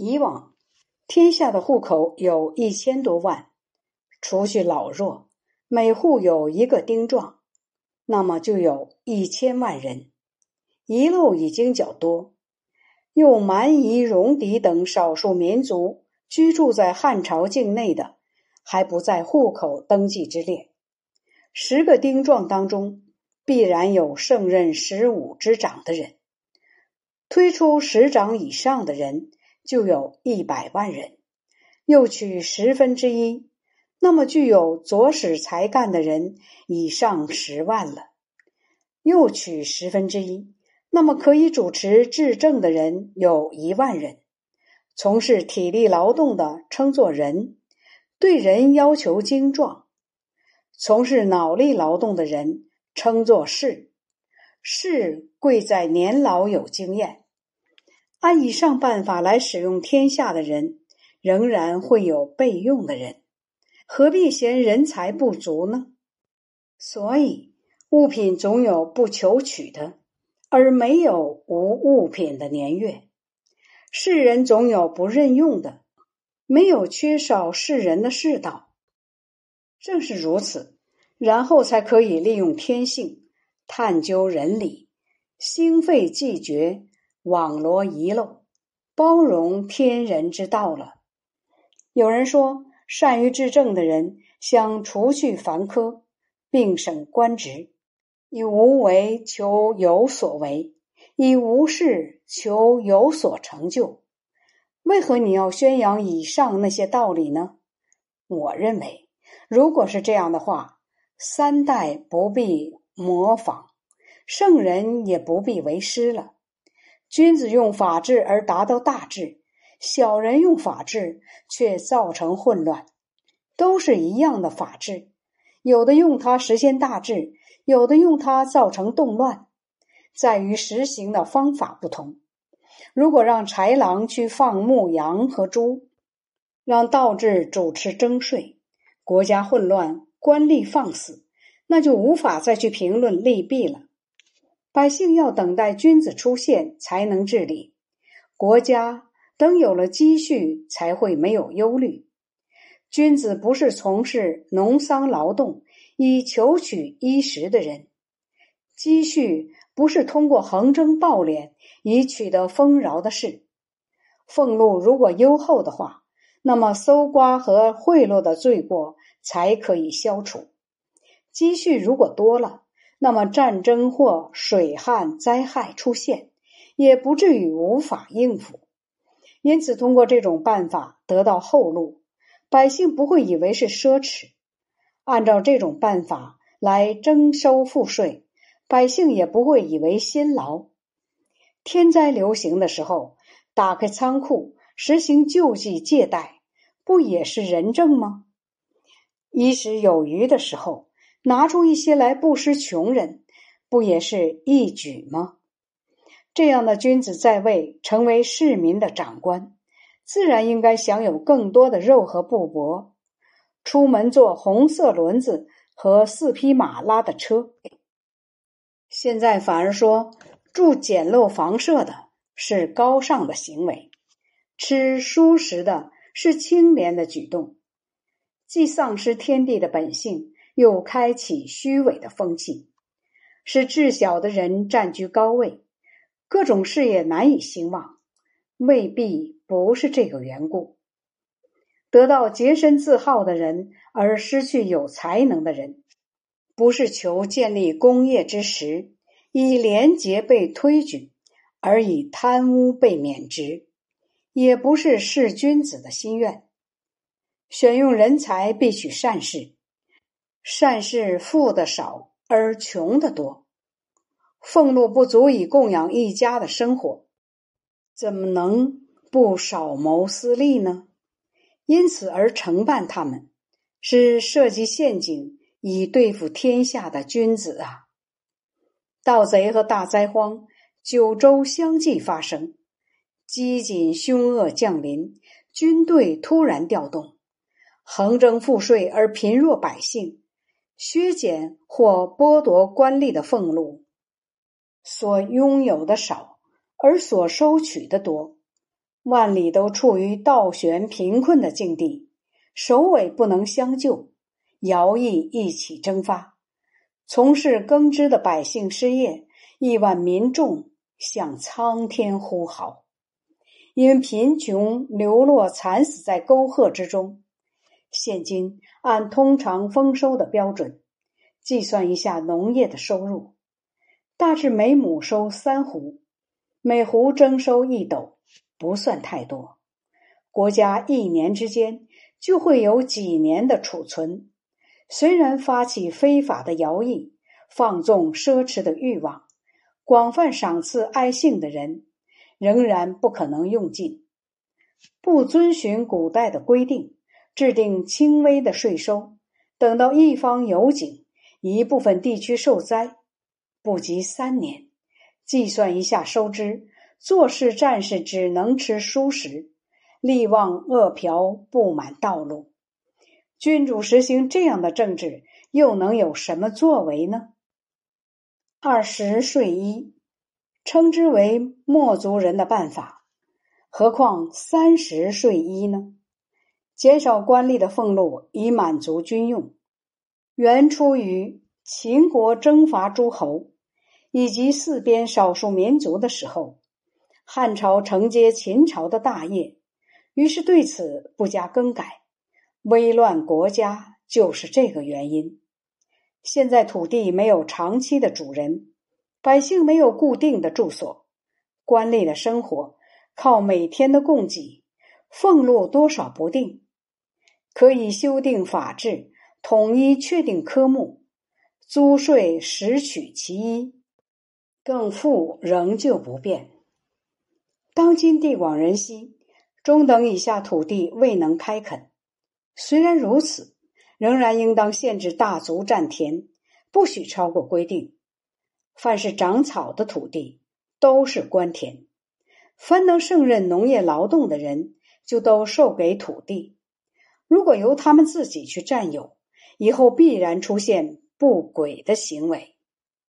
以往天下的户口有一千多万，除去老弱，每户有一个丁壮，那么就有一千万人。遗漏已经较多，又蛮夷、戎狄等少数民族居住在汉朝境内的，还不在户口登记之列。十个丁壮当中，必然有胜任十五之长的人。推出十长以上的人，就有一百万人。又取十分之一，那么具有左使才干的人已上十万了。又取十分之一。那么，可以主持治政的人有一万人，从事体力劳动的称作人，对人要求精壮；从事脑力劳动的人称作士，士贵在年老有经验。按以上办法来使用天下的人，仍然会有备用的人，何必嫌人才不足呢？所以，物品总有不求取的。而没有无物品的年月，世人总有不任用的，没有缺少世人的世道。正是如此，然后才可以利用天性，探究人理，心肺既绝，网罗遗漏，包容天人之道了。有人说，善于治政的人，想除去繁科，并省官职。以无为求有所为，以无事求有所成就。为何你要宣扬以上那些道理呢？我认为，如果是这样的话，三代不必模仿，圣人也不必为师了。君子用法治而达到大治，小人用法治却造成混乱，都是一样的法治，有的用它实现大治。有的用它造成动乱，在于实行的方法不同。如果让豺狼去放牧羊和猪，让道治主持征税，国家混乱，官吏放肆，那就无法再去评论利弊了。百姓要等待君子出现才能治理国家，等有了积蓄才会没有忧虑。君子不是从事农桑劳动。以求取衣食的人，积蓄不是通过横征暴敛以取得丰饶的事。俸禄如果优厚的话，那么搜刮和贿赂的罪过才可以消除。积蓄如果多了，那么战争或水旱灾害出现，也不至于无法应付。因此，通过这种办法得到后路，百姓不会以为是奢侈。按照这种办法来征收赋税，百姓也不会以为辛劳。天灾流行的时候，打开仓库实行救济借贷，不也是仁政吗？衣食有余的时候，拿出一些来布施穷人，不也是义举吗？这样的君子在位，成为市民的长官，自然应该享有更多的肉和布帛。出门坐红色轮子和四匹马拉的车，现在反而说住简陋房舍的是高尚的行为，吃舒适的是清廉的举动，既丧失天地的本性，又开启虚伪的风气，使智小的人占据高位，各种事业难以兴旺，未必不是这个缘故。得到洁身自好的人，而失去有才能的人，不是求建立功业之时，以廉洁被推举，而以贪污被免职；也不是是君子的心愿。选用人才必取善事，善事富的少而穷的多，俸禄不足以供养一家的生活，怎么能不少谋私利呢？因此而承办他们，是设计陷阱以对付天下的君子啊！盗贼和大灾荒九州相继发生，饥馑凶恶降临，军队突然调动，横征赋税而贫弱百姓削减或剥夺官吏的俸禄，所拥有的少而所收取的多，万里都处于倒悬贫困的境地，首尾不能相救，徭役一起蒸发，从事耕织的百姓失业，亿万民众向苍天呼号，因贫穷流落惨死在沟壑之中。现今按通常丰收的标准。计算一下农业的收入，大致每亩收三斛，每斛征收一斗，不算太多。国家一年之间就会有几年的储存。虽然发起非法的徭役，放纵奢侈的欲望，广泛赏赐爱幸的人，仍然不可能用尽。不遵循古代的规定，制定轻微的税收，等到一方有井。一部分地区受灾，不及三年，计算一下收支，做事战士只能吃蔬食，力旺饿殍，布满道路。君主实行这样的政治，又能有什么作为呢？二十税一，称之为墨族人的办法，何况三十税一呢？减少官吏的俸禄，以满足军用。原出于秦国征伐诸侯以及四边少数民族的时候，汉朝承接秦朝的大业，于是对此不加更改。危乱国家就是这个原因。现在土地没有长期的主人，百姓没有固定的住所，官吏的生活靠每天的供给，俸禄多少不定，可以修订法制。统一确定科目，租税实取其一，更富仍旧不变。当今地广人稀，中等以下土地未能开垦。虽然如此，仍然应当限制大族占田，不许超过规定。凡是长草的土地，都是官田。凡能胜任农业劳动的人，就都授给土地。如果由他们自己去占有，以后必然出现不轨的行为。